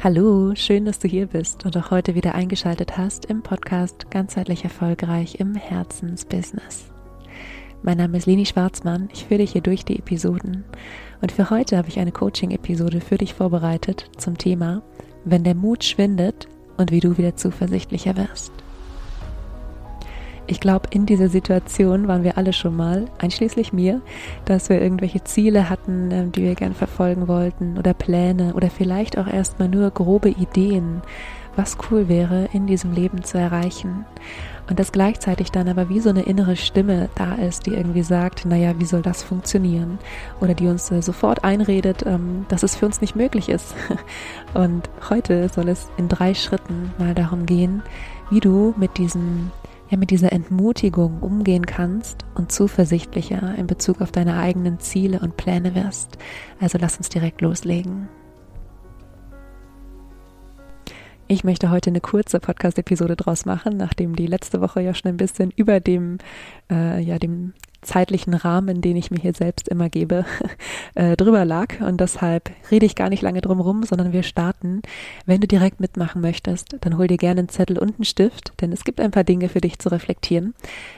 Hallo, schön, dass du hier bist und auch heute wieder eingeschaltet hast im Podcast Ganzheitlich Erfolgreich im Herzensbusiness. Mein Name ist Leni Schwarzmann, ich führe dich hier durch die Episoden und für heute habe ich eine Coaching-Episode für dich vorbereitet zum Thema Wenn der Mut schwindet und wie du wieder zuversichtlicher wirst. Ich glaube, in dieser Situation waren wir alle schon mal, einschließlich mir, dass wir irgendwelche Ziele hatten, ähm, die wir gern verfolgen wollten oder Pläne oder vielleicht auch erstmal nur grobe Ideen, was cool wäre, in diesem Leben zu erreichen. Und dass gleichzeitig dann aber wie so eine innere Stimme da ist, die irgendwie sagt, naja, wie soll das funktionieren? Oder die uns äh, sofort einredet, ähm, dass es für uns nicht möglich ist. Und heute soll es in drei Schritten mal darum gehen, wie du mit diesem ja mit dieser Entmutigung umgehen kannst und zuversichtlicher in Bezug auf deine eigenen Ziele und Pläne wirst. Also lass uns direkt loslegen. Ich möchte heute eine kurze Podcast-Episode draus machen, nachdem die letzte Woche ja schon ein bisschen über dem, äh, ja, dem zeitlichen Rahmen, den ich mir hier selbst immer gebe, äh, drüber lag. Und deshalb rede ich gar nicht lange drum rum, sondern wir starten. Wenn du direkt mitmachen möchtest, dann hol dir gerne einen Zettel und einen Stift, denn es gibt ein paar Dinge für dich zu reflektieren.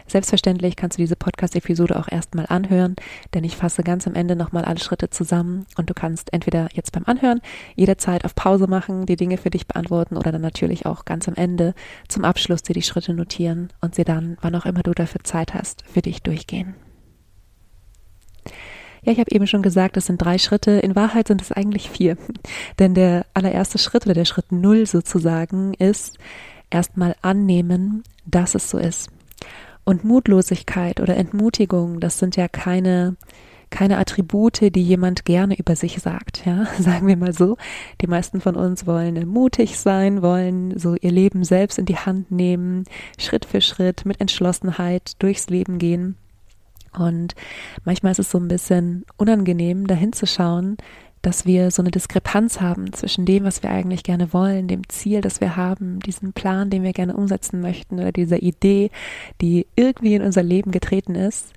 Selbstverständlich kannst du diese Podcast-Episode auch erstmal anhören, denn ich fasse ganz am Ende nochmal alle Schritte zusammen und du kannst entweder jetzt beim Anhören jederzeit auf Pause machen, die Dinge für dich beantworten oder dann natürlich auch ganz am Ende zum Abschluss dir die Schritte notieren und sie dann, wann auch immer du dafür Zeit hast, für dich durchgehen. Ja, ich habe eben schon gesagt, das sind drei Schritte. In Wahrheit sind es eigentlich vier. Denn der allererste Schritt oder der Schritt Null sozusagen ist erstmal annehmen, dass es so ist. Und Mutlosigkeit oder Entmutigung, das sind ja keine, keine Attribute, die jemand gerne über sich sagt, ja, sagen wir mal so. Die meisten von uns wollen mutig sein, wollen so ihr Leben selbst in die Hand nehmen, Schritt für Schritt mit Entschlossenheit durchs Leben gehen. Und manchmal ist es so ein bisschen unangenehm, dahin zu schauen, dass wir so eine Diskrepanz haben zwischen dem, was wir eigentlich gerne wollen, dem Ziel, das wir haben, diesem Plan, den wir gerne umsetzen möchten oder dieser Idee, die irgendwie in unser Leben getreten ist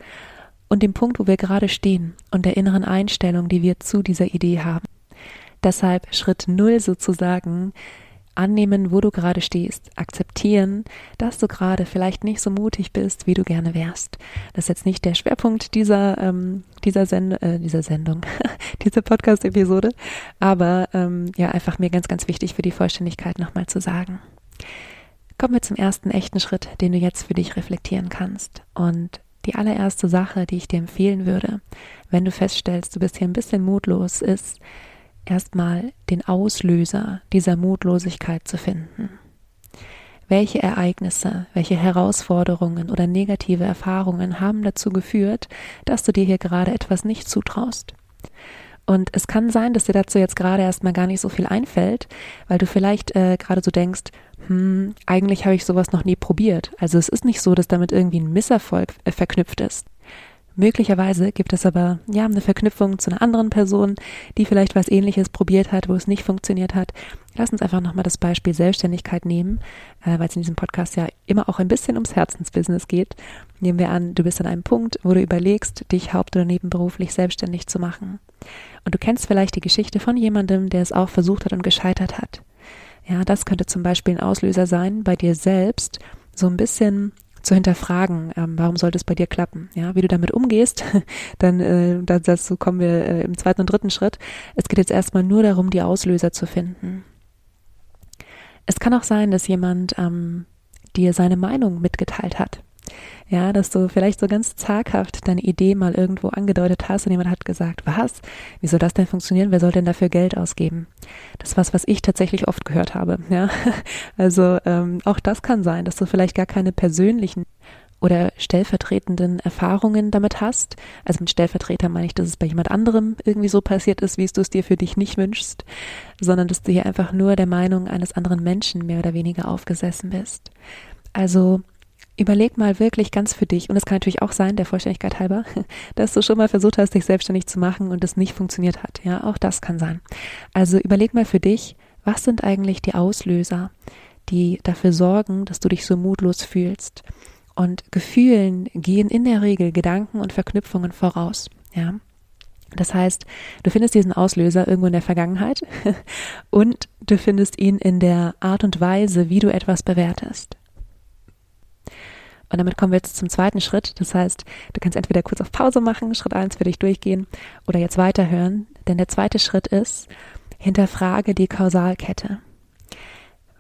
und dem Punkt, wo wir gerade stehen und der inneren Einstellung, die wir zu dieser Idee haben. Deshalb Schritt Null sozusagen annehmen, wo du gerade stehst, akzeptieren, dass du gerade vielleicht nicht so mutig bist, wie du gerne wärst. Das ist jetzt nicht der Schwerpunkt dieser ähm, dieser, Send äh, dieser Sendung, dieser Podcast-Episode, aber ähm, ja einfach mir ganz ganz wichtig für die Vollständigkeit nochmal zu sagen. Kommen wir zum ersten echten Schritt, den du jetzt für dich reflektieren kannst und die allererste Sache, die ich dir empfehlen würde, wenn du feststellst, du bist hier ein bisschen mutlos, ist, erstmal den Auslöser dieser Mutlosigkeit zu finden. Welche Ereignisse, welche Herausforderungen oder negative Erfahrungen haben dazu geführt, dass du dir hier gerade etwas nicht zutraust? Und es kann sein, dass dir dazu jetzt gerade erstmal gar nicht so viel einfällt, weil du vielleicht äh, gerade so denkst, hm, eigentlich habe ich sowas noch nie probiert. Also es ist nicht so, dass damit irgendwie ein Misserfolg äh, verknüpft ist. Möglicherweise gibt es aber ja eine Verknüpfung zu einer anderen Person, die vielleicht was ähnliches probiert hat, wo es nicht funktioniert hat. Lass uns einfach nochmal das Beispiel Selbstständigkeit nehmen, äh, weil es in diesem Podcast ja immer auch ein bisschen ums Herzensbusiness geht. Nehmen wir an, du bist an einem Punkt, wo du überlegst, dich haupt- oder nebenberuflich selbstständig zu machen. Und du kennst vielleicht die Geschichte von jemandem, der es auch versucht hat und gescheitert hat. Ja, das könnte zum Beispiel ein Auslöser sein, bei dir selbst so ein bisschen zu hinterfragen, ähm, warum sollte es bei dir klappen? Ja, wie du damit umgehst, dann äh, dazu kommen wir äh, im zweiten und dritten Schritt. Es geht jetzt erstmal nur darum, die Auslöser zu finden. Es kann auch sein, dass jemand ähm, dir seine Meinung mitgeteilt hat. Ja, dass du vielleicht so ganz zaghaft deine Idee mal irgendwo angedeutet hast und jemand hat gesagt, was? Wie soll das denn funktionieren? Wer soll denn dafür Geld ausgeben? Das ist was, was ich tatsächlich oft gehört habe. Ja, also ähm, auch das kann sein, dass du vielleicht gar keine persönlichen oder stellvertretenden Erfahrungen damit hast. Also mit Stellvertreter meine ich, dass es bei jemand anderem irgendwie so passiert ist, wie es du es dir für dich nicht wünschst, sondern dass du hier einfach nur der Meinung eines anderen Menschen mehr oder weniger aufgesessen bist. Also Überleg mal wirklich ganz für dich, und es kann natürlich auch sein, der Vollständigkeit halber, dass du schon mal versucht hast, dich selbstständig zu machen und es nicht funktioniert hat. Ja, auch das kann sein. Also überleg mal für dich, was sind eigentlich die Auslöser, die dafür sorgen, dass du dich so mutlos fühlst? Und Gefühlen gehen in der Regel Gedanken und Verknüpfungen voraus. Ja. Das heißt, du findest diesen Auslöser irgendwo in der Vergangenheit und du findest ihn in der Art und Weise, wie du etwas bewertest. Und damit kommen wir jetzt zum zweiten Schritt. Das heißt, du kannst entweder kurz auf Pause machen, Schritt eins für dich durchgehen oder jetzt weiterhören. Denn der zweite Schritt ist, hinterfrage die Kausalkette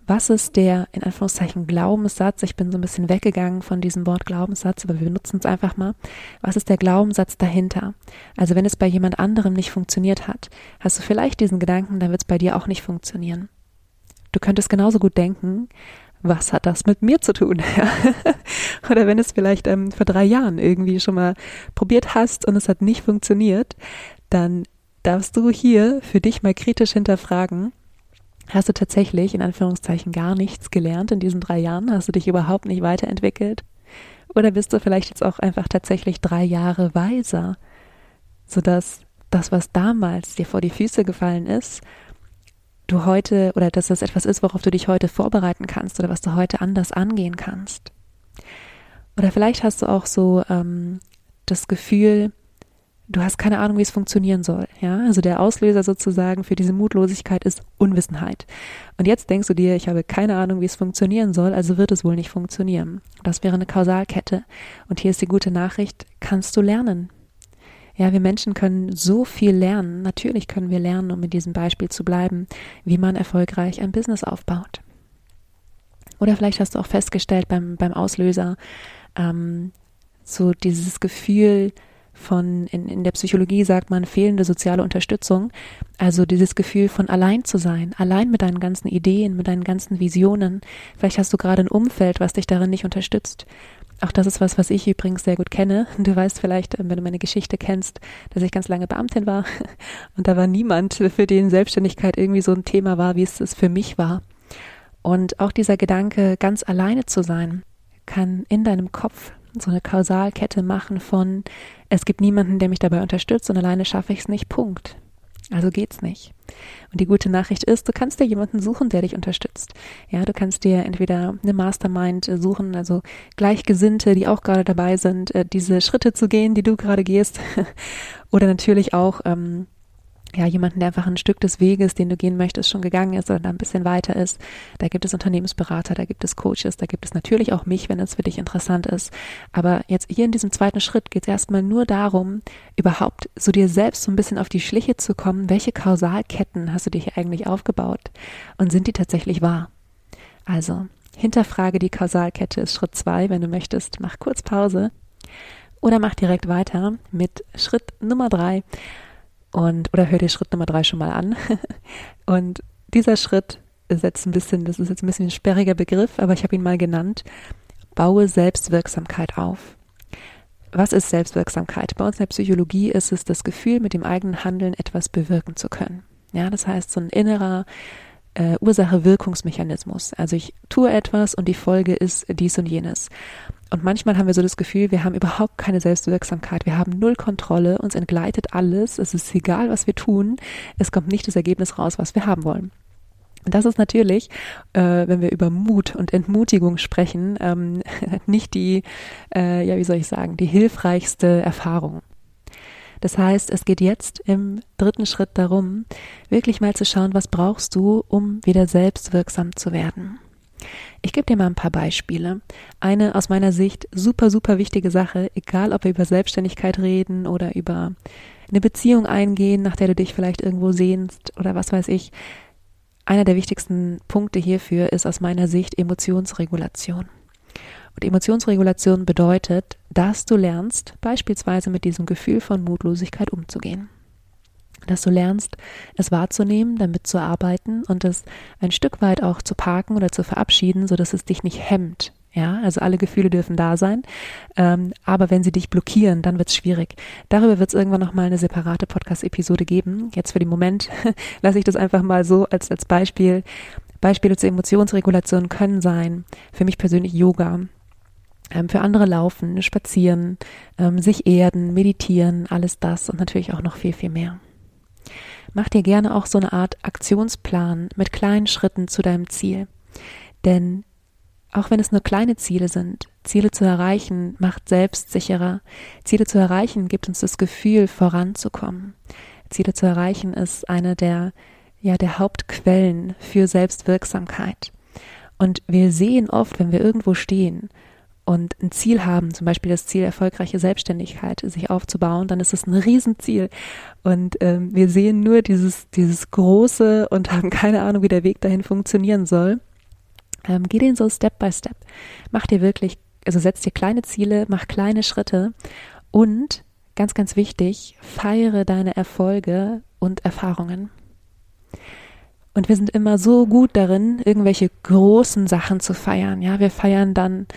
was ist der, in Anführungszeichen, Glaubenssatz? Ich bin so ein bisschen weggegangen von diesem Wort Glaubenssatz, aber wir benutzen es einfach mal. Was ist der Glaubenssatz dahinter? Also wenn es bei jemand anderem nicht funktioniert hat, hast du vielleicht diesen Gedanken, dann wird es bei dir auch nicht funktionieren. Du könntest genauso gut denken, was hat das mit mir zu tun? Oder wenn es vielleicht ähm, vor drei Jahren irgendwie schon mal probiert hast und es hat nicht funktioniert, dann darfst du hier für dich mal kritisch hinterfragen, Hast du tatsächlich in Anführungszeichen gar nichts gelernt in diesen drei Jahren? Hast du dich überhaupt nicht weiterentwickelt? Oder bist du vielleicht jetzt auch einfach tatsächlich drei Jahre weiser, sodass das, was damals dir vor die Füße gefallen ist, du heute oder dass das etwas ist, worauf du dich heute vorbereiten kannst oder was du heute anders angehen kannst? Oder vielleicht hast du auch so ähm, das Gefühl, du hast keine Ahnung, wie es funktionieren soll. Ja, also der Auslöser sozusagen für diese Mutlosigkeit ist Unwissenheit. Und jetzt denkst du dir, ich habe keine Ahnung, wie es funktionieren soll, also wird es wohl nicht funktionieren. Das wäre eine Kausalkette. Und hier ist die gute Nachricht, kannst du lernen. Ja, wir Menschen können so viel lernen. Natürlich können wir lernen, um in diesem Beispiel zu bleiben, wie man erfolgreich ein Business aufbaut. Oder vielleicht hast du auch festgestellt beim, beim Auslöser, ähm, so dieses Gefühl, von, in, in der Psychologie sagt man, fehlende soziale Unterstützung. Also dieses Gefühl von allein zu sein, allein mit deinen ganzen Ideen, mit deinen ganzen Visionen. Vielleicht hast du gerade ein Umfeld, was dich darin nicht unterstützt. Auch das ist was, was ich übrigens sehr gut kenne. Du weißt vielleicht, wenn du meine Geschichte kennst, dass ich ganz lange Beamtin war und da war niemand, für den Selbstständigkeit irgendwie so ein Thema war, wie es es für mich war. Und auch dieser Gedanke, ganz alleine zu sein, kann in deinem Kopf so eine Kausalkette machen von es gibt niemanden, der mich dabei unterstützt und alleine schaffe ich es nicht. Punkt. Also geht's nicht. Und die gute Nachricht ist, du kannst dir jemanden suchen, der dich unterstützt. Ja, du kannst dir entweder eine Mastermind suchen, also Gleichgesinnte, die auch gerade dabei sind, äh, diese Schritte zu gehen, die du gerade gehst, oder natürlich auch ähm, ja, jemanden, der einfach ein Stück des Weges, den du gehen möchtest, schon gegangen ist oder da ein bisschen weiter ist. Da gibt es Unternehmensberater, da gibt es Coaches, da gibt es natürlich auch mich, wenn es für dich interessant ist. Aber jetzt hier in diesem zweiten Schritt geht es erstmal nur darum, überhaupt so dir selbst so ein bisschen auf die Schliche zu kommen, welche Kausalketten hast du dir hier eigentlich aufgebaut und sind die tatsächlich wahr? Also, hinterfrage die Kausalkette ist Schritt zwei, wenn du möchtest, mach kurz Pause oder mach direkt weiter mit Schritt Nummer drei und, oder hör dir Schritt Nummer drei schon mal an. Und dieser Schritt ist jetzt ein bisschen, das ist jetzt ein bisschen ein sperriger Begriff, aber ich habe ihn mal genannt. Baue Selbstwirksamkeit auf. Was ist Selbstwirksamkeit? Bei uns in der Psychologie ist es das Gefühl, mit dem eigenen Handeln etwas bewirken zu können. Ja, das heißt, so ein innerer äh, Ursache-Wirkungsmechanismus. Also ich tue etwas und die Folge ist dies und jenes. Und manchmal haben wir so das Gefühl, wir haben überhaupt keine Selbstwirksamkeit. Wir haben null Kontrolle, uns entgleitet alles. Es ist egal, was wir tun. Es kommt nicht das Ergebnis raus, was wir haben wollen. Und das ist natürlich, äh, wenn wir über Mut und Entmutigung sprechen, ähm, nicht die, äh, ja, wie soll ich sagen, die hilfreichste Erfahrung. Das heißt, es geht jetzt im dritten Schritt darum, wirklich mal zu schauen, was brauchst du, um wieder selbstwirksam zu werden. Ich gebe dir mal ein paar Beispiele. Eine aus meiner Sicht super, super wichtige Sache, egal ob wir über Selbstständigkeit reden oder über eine Beziehung eingehen, nach der du dich vielleicht irgendwo sehnst oder was weiß ich. Einer der wichtigsten Punkte hierfür ist aus meiner Sicht Emotionsregulation. Und Emotionsregulation bedeutet, dass du lernst, beispielsweise mit diesem Gefühl von Mutlosigkeit umzugehen dass du lernst, es wahrzunehmen, damit zu arbeiten und es ein Stück weit auch zu parken oder zu verabschieden, so dass es dich nicht hemmt. Ja, also alle Gefühle dürfen da sein, ähm, aber wenn sie dich blockieren, dann wird es schwierig. Darüber wird es irgendwann nochmal eine separate Podcast-Episode geben. Jetzt für den Moment lasse ich das einfach mal so als, als Beispiel. Beispiele zur Emotionsregulation können sein, für mich persönlich Yoga, ähm, für andere laufen, spazieren, ähm, sich erden, meditieren, alles das und natürlich auch noch viel, viel mehr. Mach dir gerne auch so eine Art Aktionsplan mit kleinen Schritten zu deinem Ziel. Denn Auch wenn es nur kleine Ziele sind, Ziele zu erreichen macht selbstsicherer. Ziele zu erreichen gibt uns das Gefühl, voranzukommen. Ziele zu erreichen ist eine der, ja, der Hauptquellen für Selbstwirksamkeit. Und wir sehen oft, wenn wir irgendwo stehen und ein Ziel haben, zum Beispiel das Ziel erfolgreiche Selbstständigkeit, sich aufzubauen, dann ist es ein Riesenziel. Und ähm, wir sehen nur dieses, dieses Große und haben keine Ahnung, wie der Weg dahin funktionieren soll. Ähm, geh den so Step by Step. Mach dir wirklich, also setz dir kleine Ziele, mach kleine Schritte und ganz, ganz wichtig, feiere deine Erfolge und Erfahrungen. Und wir sind immer so gut darin, irgendwelche großen Sachen zu feiern. Ja, wir feiern dann,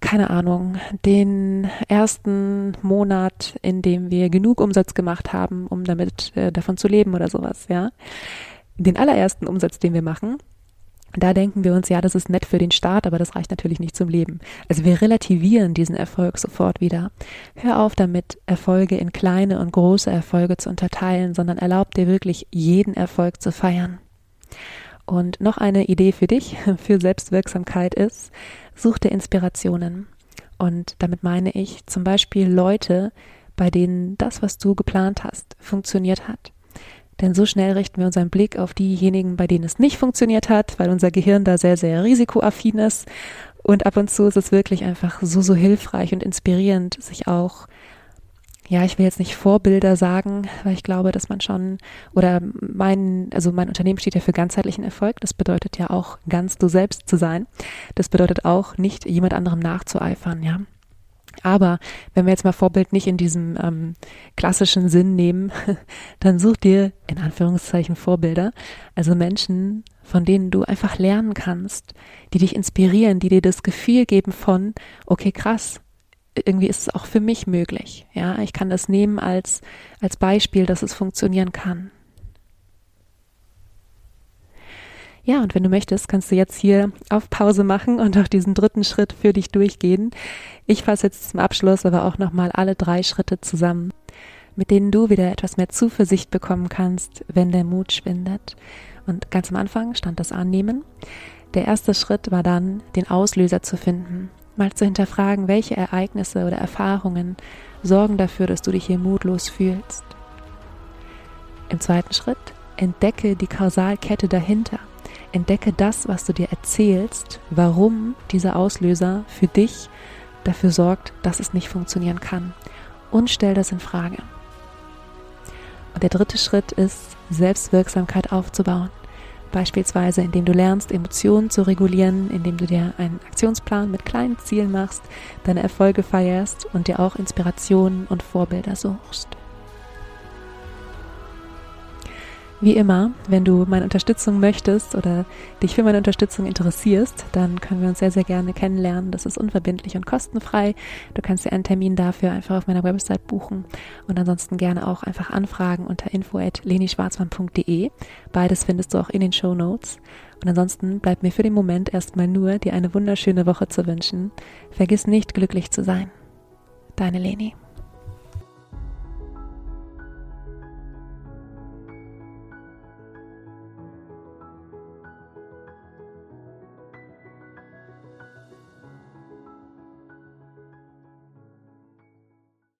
keine Ahnung, den ersten Monat, in dem wir genug Umsatz gemacht haben, um damit äh, davon zu leben oder sowas. Ja, den allerersten Umsatz, den wir machen, da denken wir uns, ja, das ist nett für den Start, aber das reicht natürlich nicht zum Leben. Also wir relativieren diesen Erfolg sofort wieder. Hör auf damit, Erfolge in kleine und große Erfolge zu unterteilen, sondern erlaub dir wirklich jeden Erfolg zu feiern. Und noch eine Idee für dich, für Selbstwirksamkeit ist, such dir Inspirationen. Und damit meine ich zum Beispiel Leute, bei denen das, was du geplant hast, funktioniert hat. Denn so schnell richten wir unseren Blick auf diejenigen, bei denen es nicht funktioniert hat, weil unser Gehirn da sehr, sehr risikoaffin ist. Und ab und zu ist es wirklich einfach so, so hilfreich und inspirierend, sich auch, ja, ich will jetzt nicht Vorbilder sagen, weil ich glaube, dass man schon, oder mein, also mein Unternehmen steht ja für ganzheitlichen Erfolg. Das bedeutet ja auch ganz du selbst zu sein. Das bedeutet auch nicht jemand anderem nachzueifern, ja. Aber wenn wir jetzt mal Vorbild nicht in diesem ähm, klassischen Sinn nehmen, dann such dir in Anführungszeichen Vorbilder, also Menschen, von denen du einfach lernen kannst, die dich inspirieren, die dir das Gefühl geben von, okay, krass, irgendwie ist es auch für mich möglich. Ja, ich kann das nehmen als, als Beispiel, dass es funktionieren kann. Ja, und wenn du möchtest, kannst du jetzt hier auf Pause machen und auch diesen dritten Schritt für dich durchgehen. Ich fasse jetzt zum Abschluss aber auch nochmal alle drei Schritte zusammen, mit denen du wieder etwas mehr Zuversicht bekommen kannst, wenn der Mut schwindet. Und ganz am Anfang stand das Annehmen. Der erste Schritt war dann, den Auslöser zu finden, mal zu hinterfragen, welche Ereignisse oder Erfahrungen sorgen dafür, dass du dich hier mutlos fühlst. Im zweiten Schritt entdecke die Kausalkette dahinter. Entdecke das, was du dir erzählst, warum dieser Auslöser für dich dafür sorgt, dass es nicht funktionieren kann. Und stell das in Frage. Und der dritte Schritt ist, Selbstwirksamkeit aufzubauen. Beispielsweise, indem du lernst, Emotionen zu regulieren, indem du dir einen Aktionsplan mit kleinen Zielen machst, deine Erfolge feierst und dir auch Inspirationen und Vorbilder suchst. Wie immer, wenn du meine Unterstützung möchtest oder dich für meine Unterstützung interessierst, dann können wir uns sehr, sehr gerne kennenlernen. Das ist unverbindlich und kostenfrei. Du kannst dir einen Termin dafür einfach auf meiner Website buchen und ansonsten gerne auch einfach anfragen unter info.lenischwarzmann.de. Beides findest du auch in den Show Notes. Und ansonsten bleibt mir für den Moment erstmal nur, dir eine wunderschöne Woche zu wünschen. Vergiss nicht, glücklich zu sein. Deine Leni.